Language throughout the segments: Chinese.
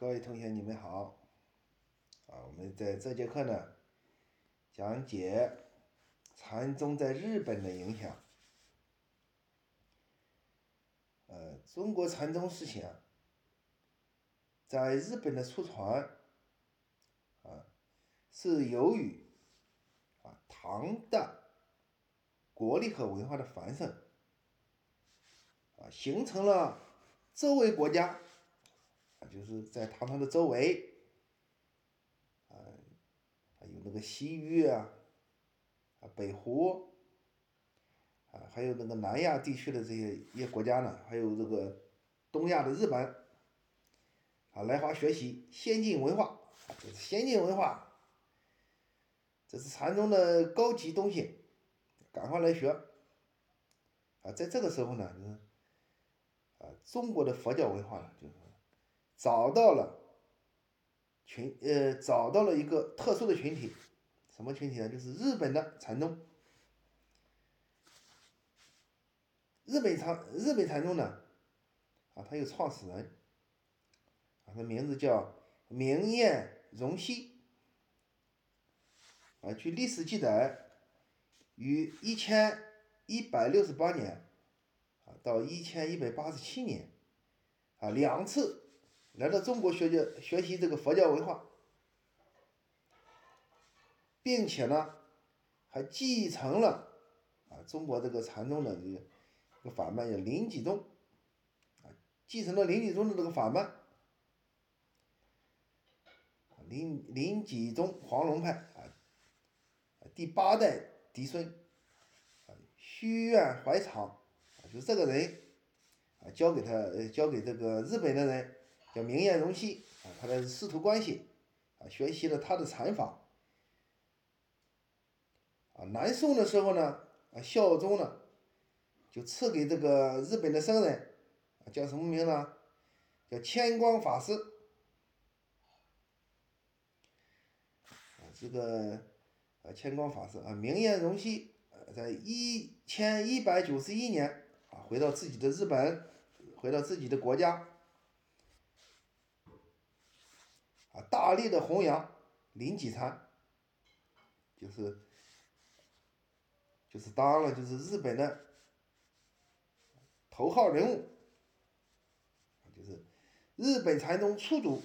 各位同学，你们好。啊，我们在这节课呢，讲解禅宗在日本的影响。呃，中国禅宗思想在日本的出传，啊，是由于啊唐代国力和文化的繁盛，啊，形成了周围国家。啊，就是在唐朝的周围，啊，有那个西域啊，啊，北湖，啊，还有那个南亚地区的这些一些国家呢，还有这个东亚的日本，啊，来华学习先进文化，这是先进文化，这是禅宗的高级东西，赶快来学。啊，在这个时候呢，就是啊，中国的佛教文化呢，就是。找到了群呃，找到了一个特殊的群体，什么群体呢？就是日本的禅宗。日本禅日本禅宗呢，啊，它有创始人，啊，他名字叫明彦荣西，啊，据历史记载，于一千一百六十八年，啊，到一千一百八十七年，啊，两次。来到中国学习学习这个佛教文化，并且呢，还继承了啊中国这个禅宗的这个法脉叫临济宗，啊继承了临济宗的这个法脉，临临济宗黄龙派啊，第八代嫡孙啊虚苑怀常啊就这个人啊交给他交给这个日本的人。叫明彦荣西啊，他的师徒关系啊，学习了他的禅法啊。南宋的时候呢，啊，孝宗呢就赐给这个日本的僧人啊，叫什么名呢？叫千光法师啊。这个啊，千光法师啊，明彦荣西呃，在一千一百九十一年啊，回到自己的日本，回到自己的国家。啊，大力的弘扬临济禅，就是就是当了就是日本的头号人物，就是日本禅宗初祖。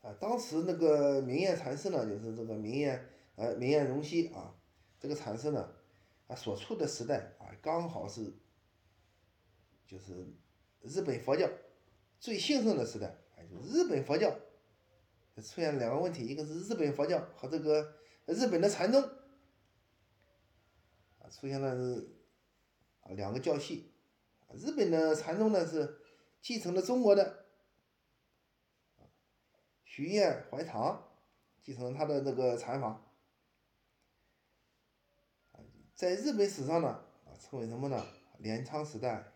啊，当时那个明彦禅师呢，就是这个明彦呃明彦荣西啊，这个禅师呢，啊所处的时代啊，刚好是就是日本佛教。最兴盛的时代，哎，就日本佛教出现两个问题，一个是日本佛教和这个日本的禅宗啊出现了啊两个教系，日本的禅宗呢是继承了中国的徐彦怀唐继承了他的那个禅法在日本史上呢啊称为什么呢？镰仓时代。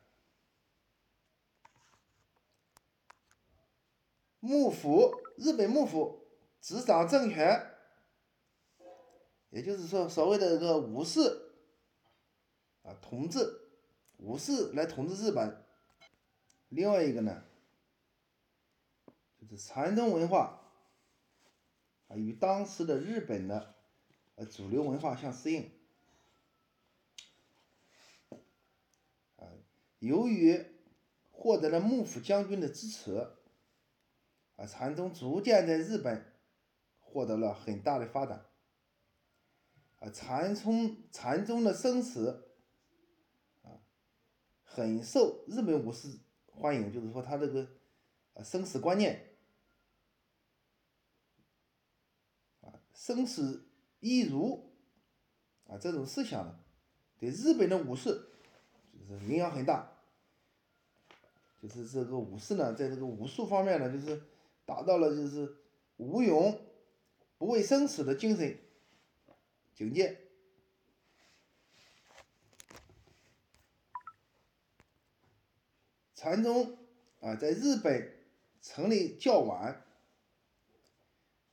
幕府，日本幕府执掌政权，也就是说，所谓的这个武士啊，统治武士来统治日本。另外一个呢，就是禅宗文化啊，与当时的日本的呃主流文化相适应。由于获得了幕府将军的支持。啊，禅宗逐渐在日本获得了很大的发展。啊，禅宗禅宗的生死啊，很受日本武士欢迎，就是说他这个啊生死观念啊生死一如啊这种思想呢，对日本的武士就是影响很大。就是这个武士呢，在这个武术方面呢，就是。达到了就是无勇不畏生死的精神境界。禅宗啊，在日本成立较晚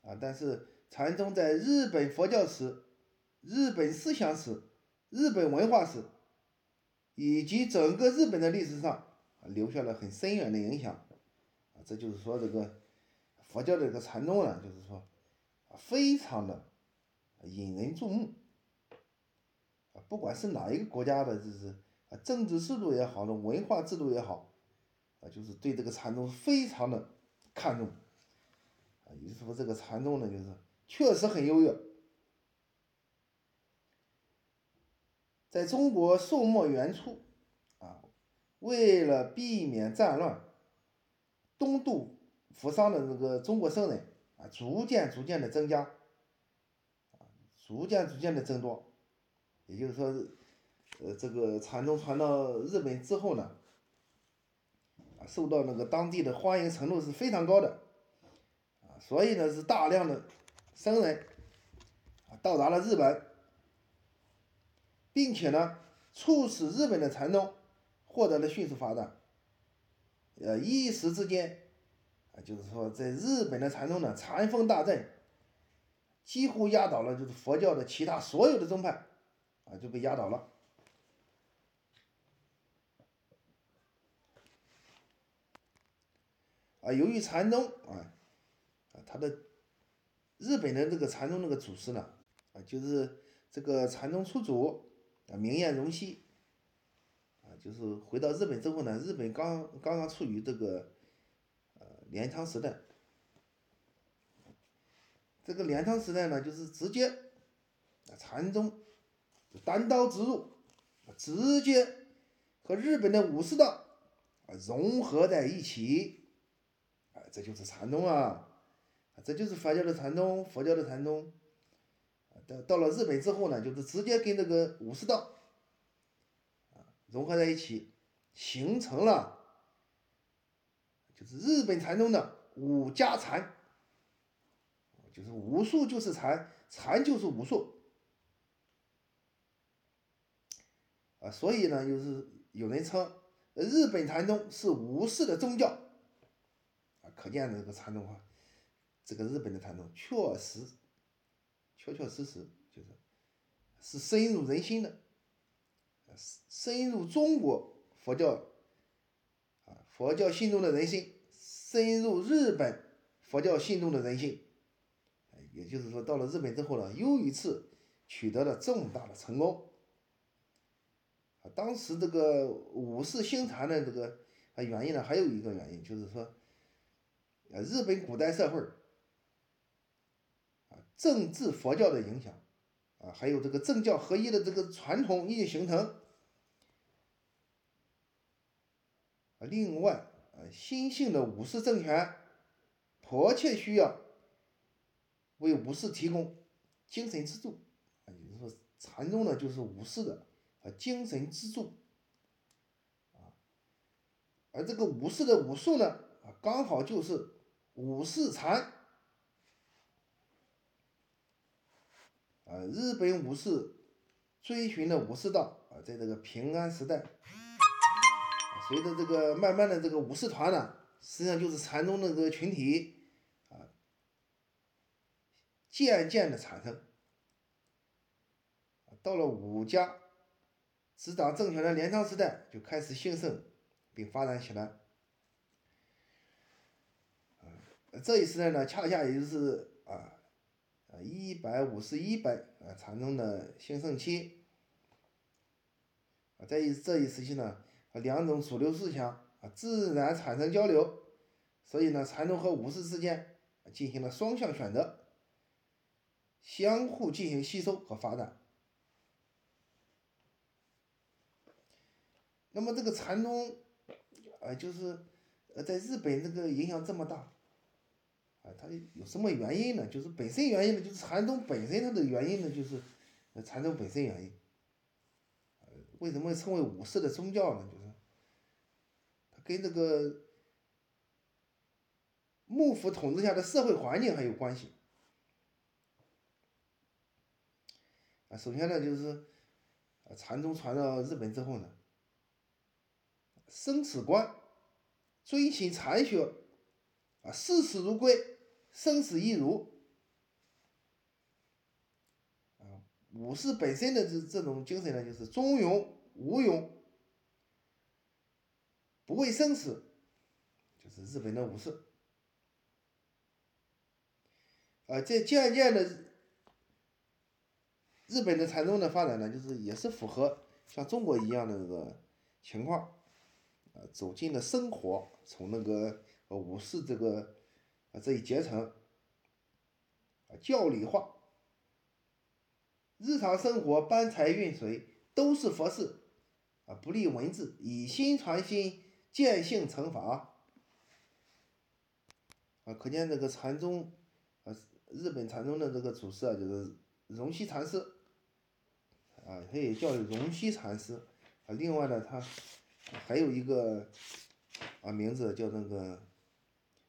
啊，但是禅宗在日本佛教史、日本思想史、日本文化史以及整个日本的历史上留下了很深远的影响啊。这就是说这个佛教的这个禅宗呢，就是说非常的引人注目。不管是哪一个国家的，就是啊政治制度也好，的文化制度也好，啊，就是对这个禅宗非常的看重。啊，也就是说这个禅宗呢，就是确实很优越。在中国宋末元初，啊，为了避免战乱，东渡扶桑的这个中国僧人啊，逐渐逐渐的增加，啊，逐渐逐渐的增多。也就是说，呃，这个禅宗传到日本之后呢，啊，受到那个当地的欢迎程度是非常高的，啊，所以呢是大量的僧人啊到达了日本，并且呢促使日本的禅宗获得了迅速发展，呃，一时之间，啊，就是说在日本的禅宗呢禅风大振，几乎压倒了就是佛教的其他所有的宗派。啊，就被压倒了。啊，由于禅宗啊，啊，他的日本的这个禅宗那个祖师呢，啊，就是这个禅宗初祖啊，明彦荣西，啊，就是回到日本之后呢，日本刚刚刚处于这个镰仓时代，这个镰仓时代呢，就是直接啊禅宗。单刀直入，直接和日本的武士道啊融合在一起，啊，这就是禅宗啊，这就是佛教的禅宗，佛教的禅宗。到到了日本之后呢，就是直接跟这个武士道啊融合在一起，形成了是日本禅宗的五家禅，就是武术就是禅，禅就是武术。啊，所以呢，就是有人称日本禅宗是武士的宗教，啊，可见这个禅宗啊，这个日本的禅宗确实，确确实实就是是深入人心的，深入中国佛教佛教信众的人心，深入日本佛教信众的人心，也就是说，到了日本之后呢，又一次取得了重大的成功。当时这个武士兴禅的这个啊原因呢，还有一个原因就是说，呃，日本古代社会啊，政治佛教的影响啊，还有这个政教合一的这个传统已经形成。另外呃，新兴的武士政权迫切需要为武士提供精神支柱啊，也就是说，禅宗呢就是武士的。啊，精神支柱，啊，而这个武士的武术呢，啊，刚好就是武士禅，啊，日本武士追寻的武士道，啊，在这个平安时代，随着这个慢慢的这个武士团呢，实际上就是禅宗的这个群体，啊，渐渐的产生，到了武家。执掌政权的镰仓时代就开始兴盛并发展起来。这一时代呢，恰恰也就是啊啊一百五十一百啊禅宗的兴盛期。啊，在这一时期呢，两种主流思想啊自然产生交流，所以呢，禅宗和武士之间进行了双向选择，相互进行吸收和发展。那么这个禅宗，啊，就是呃，在日本这个影响这么大，啊，它有什么原因呢？就是本身原因呢，就是禅宗本身它的原因呢，就是禅宗本身原因。为什么称为武士的宗教呢？就跟这个幕府统治下的社会环境还有关系。啊，首先呢，就是禅宗传到日本之后呢。生死观，遵循禅学，啊，视死如归，生死亦如，啊，武士本身的这这种精神呢，就是忠勇无勇，不畏生死，就是日本的武士。啊，这渐渐的，日本的禅宗的发展呢，就是也是符合像中国一样的这个情况，啊，走进了生活，从那个武士这个啊这一阶层，啊教理化，日常生活搬财运水都是佛事，啊不立文字，以心传心，见性成法，啊可见这个禅宗。日本禅宗的这个祖师啊，就是荣西禅师，啊，他也叫荣西禅师，啊，另外呢，他还有一个啊名字叫那个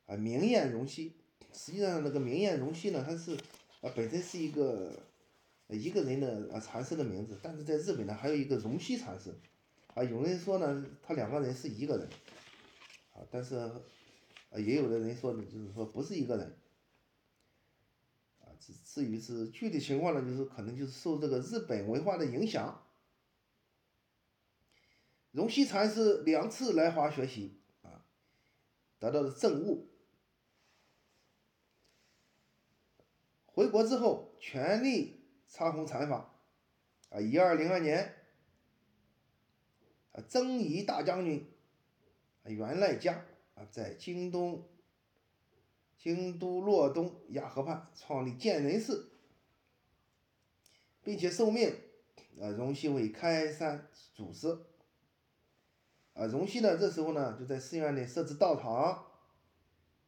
啊明彦荣西。实际上，那个明彦荣西呢，他是啊本身是一个一个人的啊禅师的名字，但是在日本呢，还有一个荣西禅师，啊，有人说呢，他两个人是一个人，啊，但是啊也有的人说呢，就是说不是一个人。啊至于是具体情况呢，就是可能就是受这个日本文化的影响。荣西禅师两次来华学习啊，得到了证悟。回国之后，全力插弘禅法啊。一二零二年，啊，征夷大将军源赖家啊，在京东。京都洛东亚河畔创立建仁寺，并且受命，啊，荣西为开山祖师。啊，荣西呢，这时候呢，就在寺院内设置道场，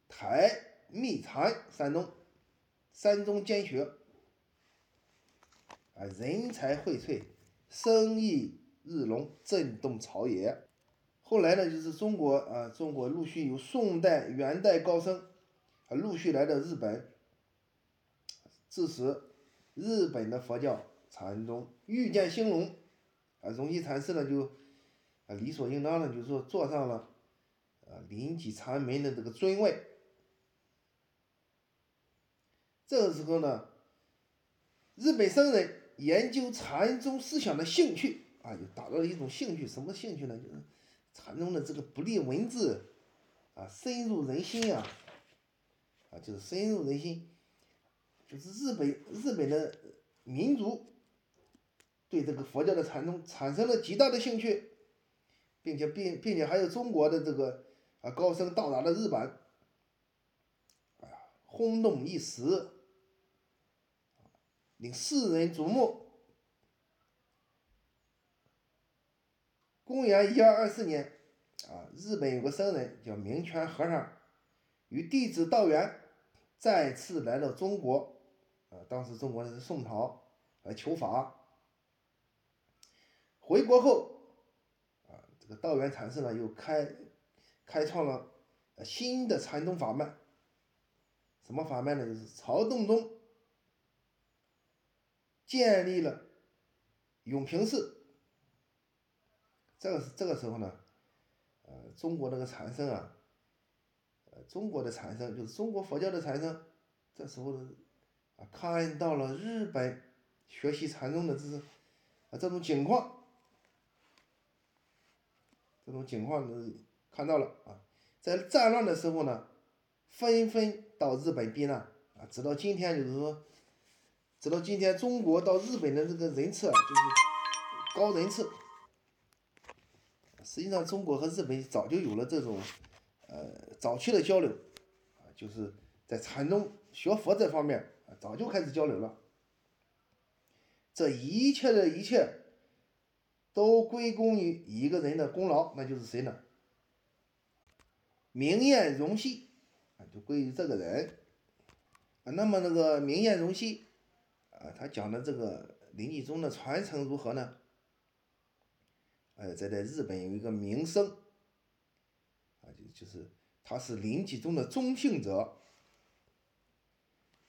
台密禅山东，山中兼学，啊，人才荟萃，生意日隆，震动朝野。后来呢，就是中国啊，中国陆续有宋代、元代高僧。啊，陆续来到日本，致使日本的佛教禅宗愈见兴隆。啊，荣西禅师呢就啊理所应当的就是说坐上了啊临济禅门的这个尊位。这个时候呢，日本僧人研究禅宗思想的兴趣啊，就达到了一种兴趣。什么兴趣呢？就是禅宗的这个不立文字啊，深入人心啊。啊，就是深入人心，就是日本日本的民族对这个佛教的禅宗产生了极大的兴趣，并且并并且还有中国的这个啊高僧到达了日本，啊，轰动一时，令世人瞩目。公元一二二四年，啊，日本有个僧人叫明泉和尚。与弟子道元再次来到中国，啊，当时中国是宋朝，来求法。回国后，啊，这个道元禅师呢又开开创了新的禅宗法脉。什么法脉呢？就是曹洞宗建立了永平寺。这个是这个时候呢，呃，中国那个禅僧啊。呃中国的禅僧就是中国佛教的禅僧，这时候啊看到了日本学习禅宗的这是啊这种情况，这种情况是看到了啊，在战乱的时候呢，纷纷到日本避难啊，直到今天就是说，直到今天中国到日本的这个人次啊，就是高人次。实际上，中国和日本早就有了这种。呃，早期的交流啊，就是在禅宗学佛这方面啊，早就开始交流了。这一切的一切，都归功于一个人的功劳，那就是谁呢？明艳荣西啊，就归于这个人啊。那么那个明艳荣西啊，他讲的这个临济宗的传承如何呢？呃，在在日本有一个名声。啊就是他是临济宗的中性者，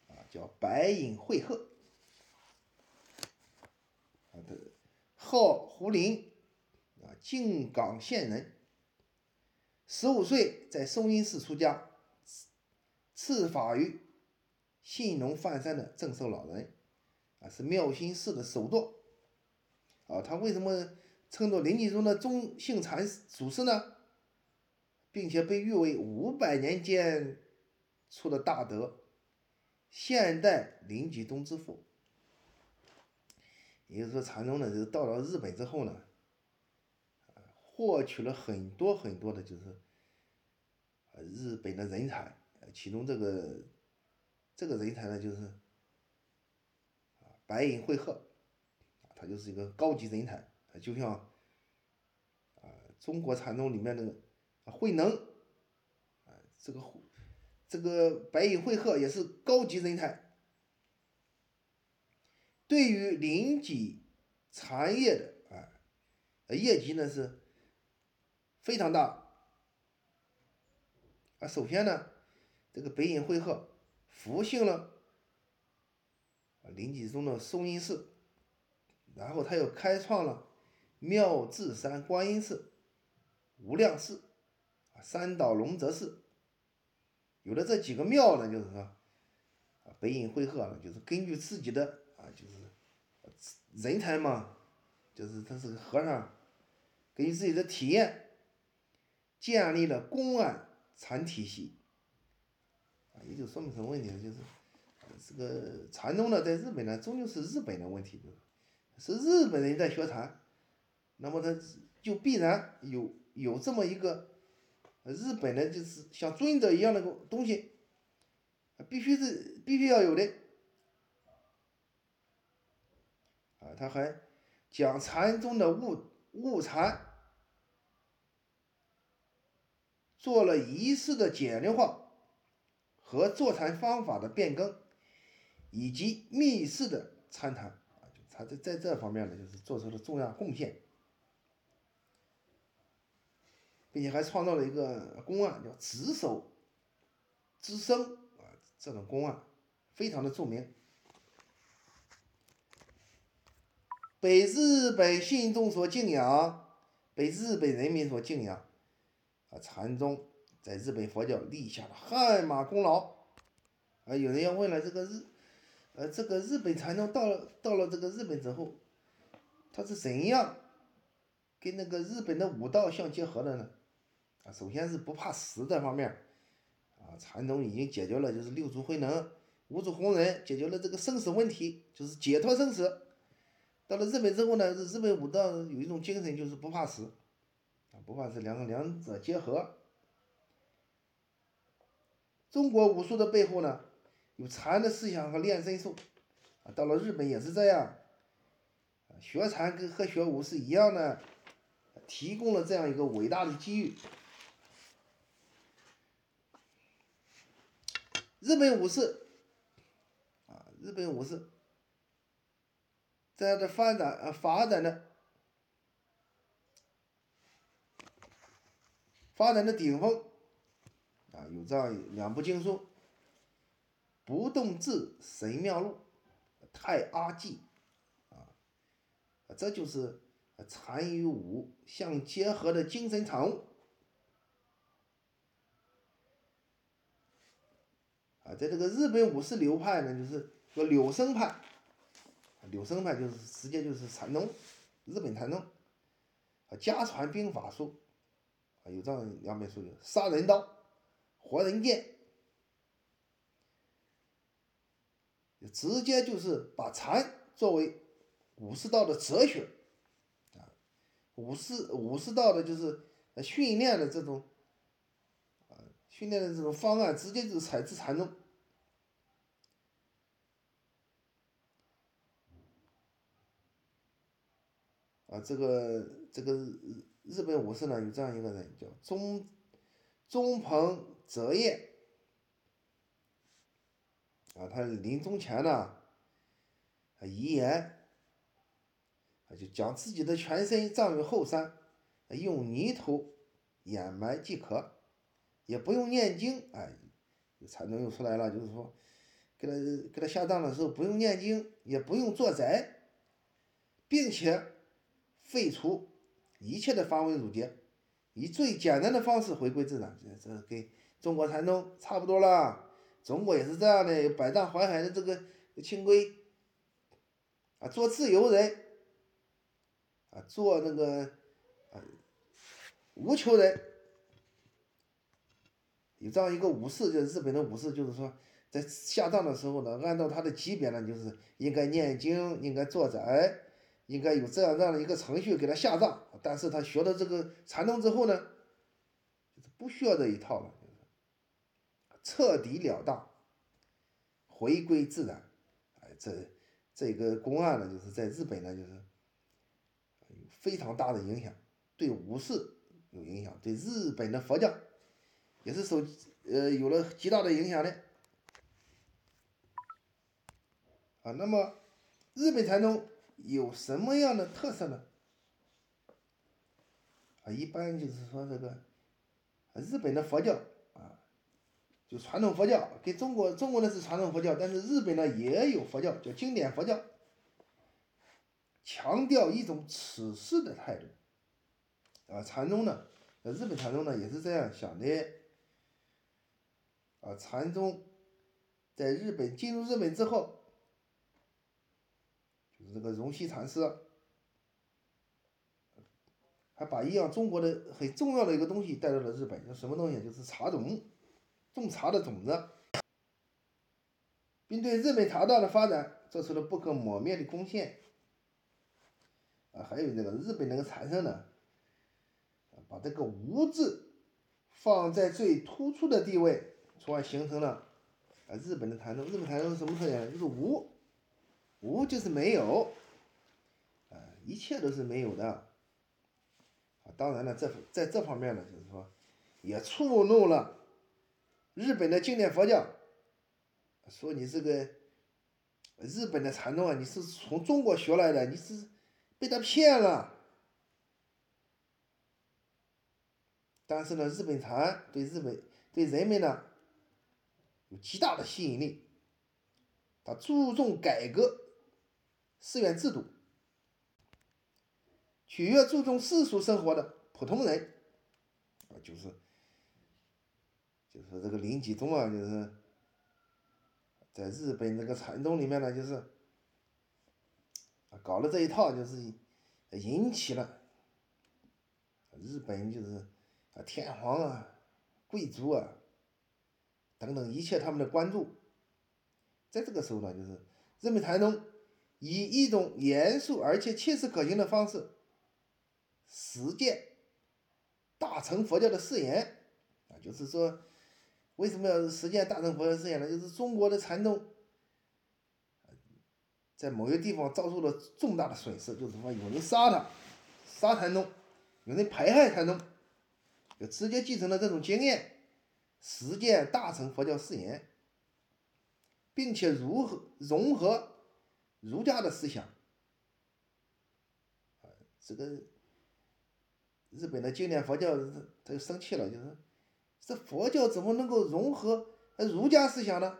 啊，叫白隐惠鹤，啊，的号胡林，啊，靖港县人，十五岁在松阴寺出家，赐法于信农范山的正寿老人，啊，是妙心寺的首座，啊，他为什么称作临济宗的中性禅祖师呢？并且被誉为五百年间出的大德，现代临济宗之父。也就是说，禅宗呢，就是到了日本之后呢，获取了很多很多的，就是日本的人才，其中这个这个人才呢，就是白银慧鹤，他就是一个高级人才，啊就像啊中国禅宗里面那个慧能，啊这个这个白隐慧鹤也是高级人才。对于临济禅业的啊，业绩呢是非常大啊。首先呢，这个北隐会鹤复兴了临济宗的松阴寺，然后他又开创了妙智山观音寺、无量寺、三岛龙泽寺。有了这几个庙呢，就是说啊，北隐会鹤呢，就是根据自己的啊。就是人才嘛，就是他是个和尚，根据自己的体验，建立了公安禅体系，啊，也就说明什么问题呢？就是这个禅宗呢，在日本呢，终究是日本的问题，是日本人在学禅，那么他就必然有有这么一个日本的，就是像尊者一样的个东西，必须是必须要有的。啊，他还将禅宗的悟悟禅做了仪式的简略化和坐禅方法的变更，以及密室的参禅啊，就他在在这方面呢，就是做出了重要贡献，并且还创造了一个公案，叫“执手之声”啊，这种公案非常的著名。被日本信众所敬仰，被日本人民所敬仰，啊，禅宗在日本佛教立下了汗马功劳。啊，有人要问了，这个日，呃，这个日本禅宗到了到了这个日本之后，它是怎样跟那个日本的武道相结合的呢？首先是不怕死这方面，啊，禅宗已经解决了就是六祖慧能、五祖弘忍解决了这个生死问题，就是解脱生死。到了日本之后呢，日本武道有一种精神，就是不怕死，啊，不怕死，两个两者结合。中国武术的背后呢，有禅的思想和练身术，啊，到了日本也是这样，学禅跟和学武是一样的，提供了这样一个伟大的机遇。日本武士，啊，日本武士。在的发展呃发展的发展的顶峰啊，有这样两部经书，《不动智神妙录》《太阿记》啊，这就是禅与武相结合的精神产物啊，在这个日本武士流派呢，就是说柳生派。柳生派就是直接就是禅宗，日本禅宗，啊，家传兵法术，啊，有这样两本书《杀人刀》《活人剑》，直接就是把禅作为武士道的哲学，啊，武士武士道的就是训练的这种，训练的这种方案，直接就是采自禅宗。啊，这个这个日本武士呢，有这样一个人叫中中鹏泽业，啊，他临终前呢，遗言，他就将自己的全身葬于后山，用泥土掩埋即可，也不用念经，哎，禅宗又出来了，就是说，给他给他下葬的时候不用念经，也不用做斋，并且。废除一切的繁文缛节，以最简单的方式回归自然，这这跟中国禅宗差不多了。中国也是这样的，百丈怀海的这个清规啊，做自由人啊，做那个啊无求人有这样一个武士，就是日本的武士，就是说在下葬的时候呢，按照他的级别呢，就是应该念经，应该做斋，应该有这样这样的一个程序给他下葬。但是他学了这个禅宗之后呢，就是不需要这一套了，就是彻底了当，回归自然。哎，这这个公案呢，就是在日本呢，就是有非常大的影响，对武士有影响，对日本的佛教。也是受呃有了极大的影响的啊。那么日本禅宗有什么样的特色呢？啊，一般就是说这个日本的佛教啊，就传统佛教跟中国中国的是传统佛教，但是日本呢也有佛教，叫经典佛教，强调一种处世的态度啊。禅宗呢，日本禅宗呢也是这样想的。啊，禅宗在日本进入日本之后，就是这个荣西禅师，还把一样中国的很重要的一个东西带到了日本，叫什么东西？就是茶种，种茶的种子，并对日本茶道的发展做出了不可磨灭的贡献。啊，还有这个日本那个禅圣呢，把这个“无”字放在最突出的地位。从而形成了啊日本的禅宗。日本禅宗什么特点？就是无，无就是没有，啊一切都是没有的。啊当然了，这在这方面呢，就是说也触怒了日本的经典佛教，说你这个日本的禅宗啊，你是从中国学来的，你是被他骗了。但是呢，日本禅对日本对人们呢。有极大的吸引力，他注重改革寺院制度，取悦注重世俗生活的普通人，啊，就是，就是这个林吉宗啊，就是在日本这个禅宗里面呢，就是搞了这一套，就是引起了日本就是啊天皇啊贵族啊。等等一切他们的关注，在这个时候呢，就是日本禅宗以一种严肃而且切实可行的方式实践大乘佛教的誓言啊，就是说为什么要实践大乘佛教誓言呢？就是中国的禅宗在某些地方遭受了重大的损失，就是说有人杀他，杀禅宗，有人排害禅宗，就直接继承了这种经验。实践大乘佛教誓言，并且如何融合儒家的思想，啊，这个日本的经典佛教他就生气了，就是这佛教怎么能够融合儒家思想呢？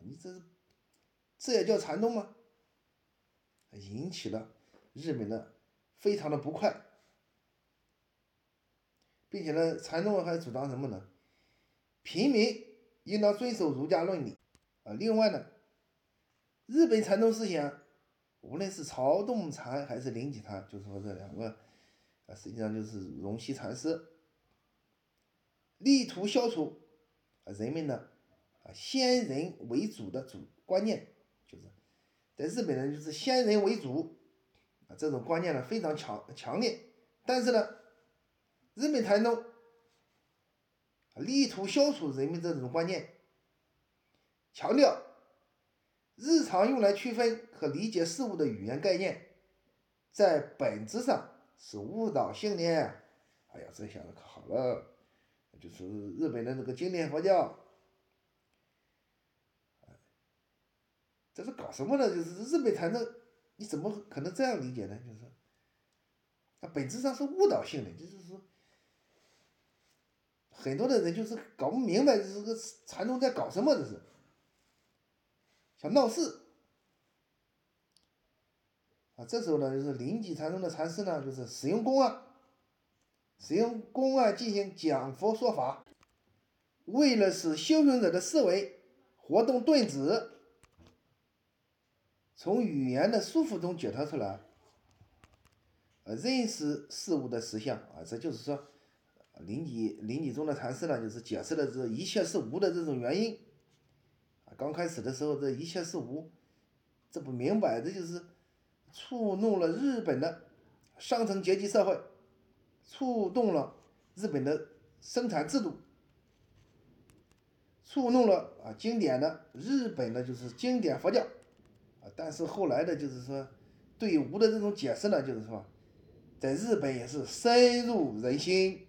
你这这也叫禅宗吗？引起了日本的非常的不快。并且呢，禅宗还主张什么呢？平民应当遵守儒家伦理啊。另外呢，日本禅宗思想，无论是曹洞禅还是灵济禅，就是说这两个啊，实际上就是荣西禅师，力图消除啊人们呢啊先人为主的主观念，就是在日本人就是先人为主啊这种观念呢非常强强烈，但是呢。日本禅宗力图消除人们这种观念，强调日常用来区分和理解事物的语言概念，在本质上是误导性的。哎呀，这下子可好了，就是日本的那个经典佛教，这是搞什么呢？就是日本禅宗，你怎么可能这样理解呢？就是它本质上是误导性的，就是说。很多的人就是搞不明白这个禅宗在搞什么，这是想闹事啊！这时候呢，就是灵济禅宗的禅师呢，就是使用公案，使用公案进行讲佛说法，为了使修行者的思维活动顿止，从语言的束缚中解脱出来，呃，认识事物的实相啊，这就是说。临济临济宗的禅师呢，就是解释了这一切是无的这种原因。啊，刚开始的时候，这一切是无，这不明摆着就是触怒了日本的上层阶级社会，触动了日本的生产制度，触怒了啊经典的日本的就是经典佛教。啊，但是后来的，就是说对无的这种解释呢，就是说，在日本也是深入人心。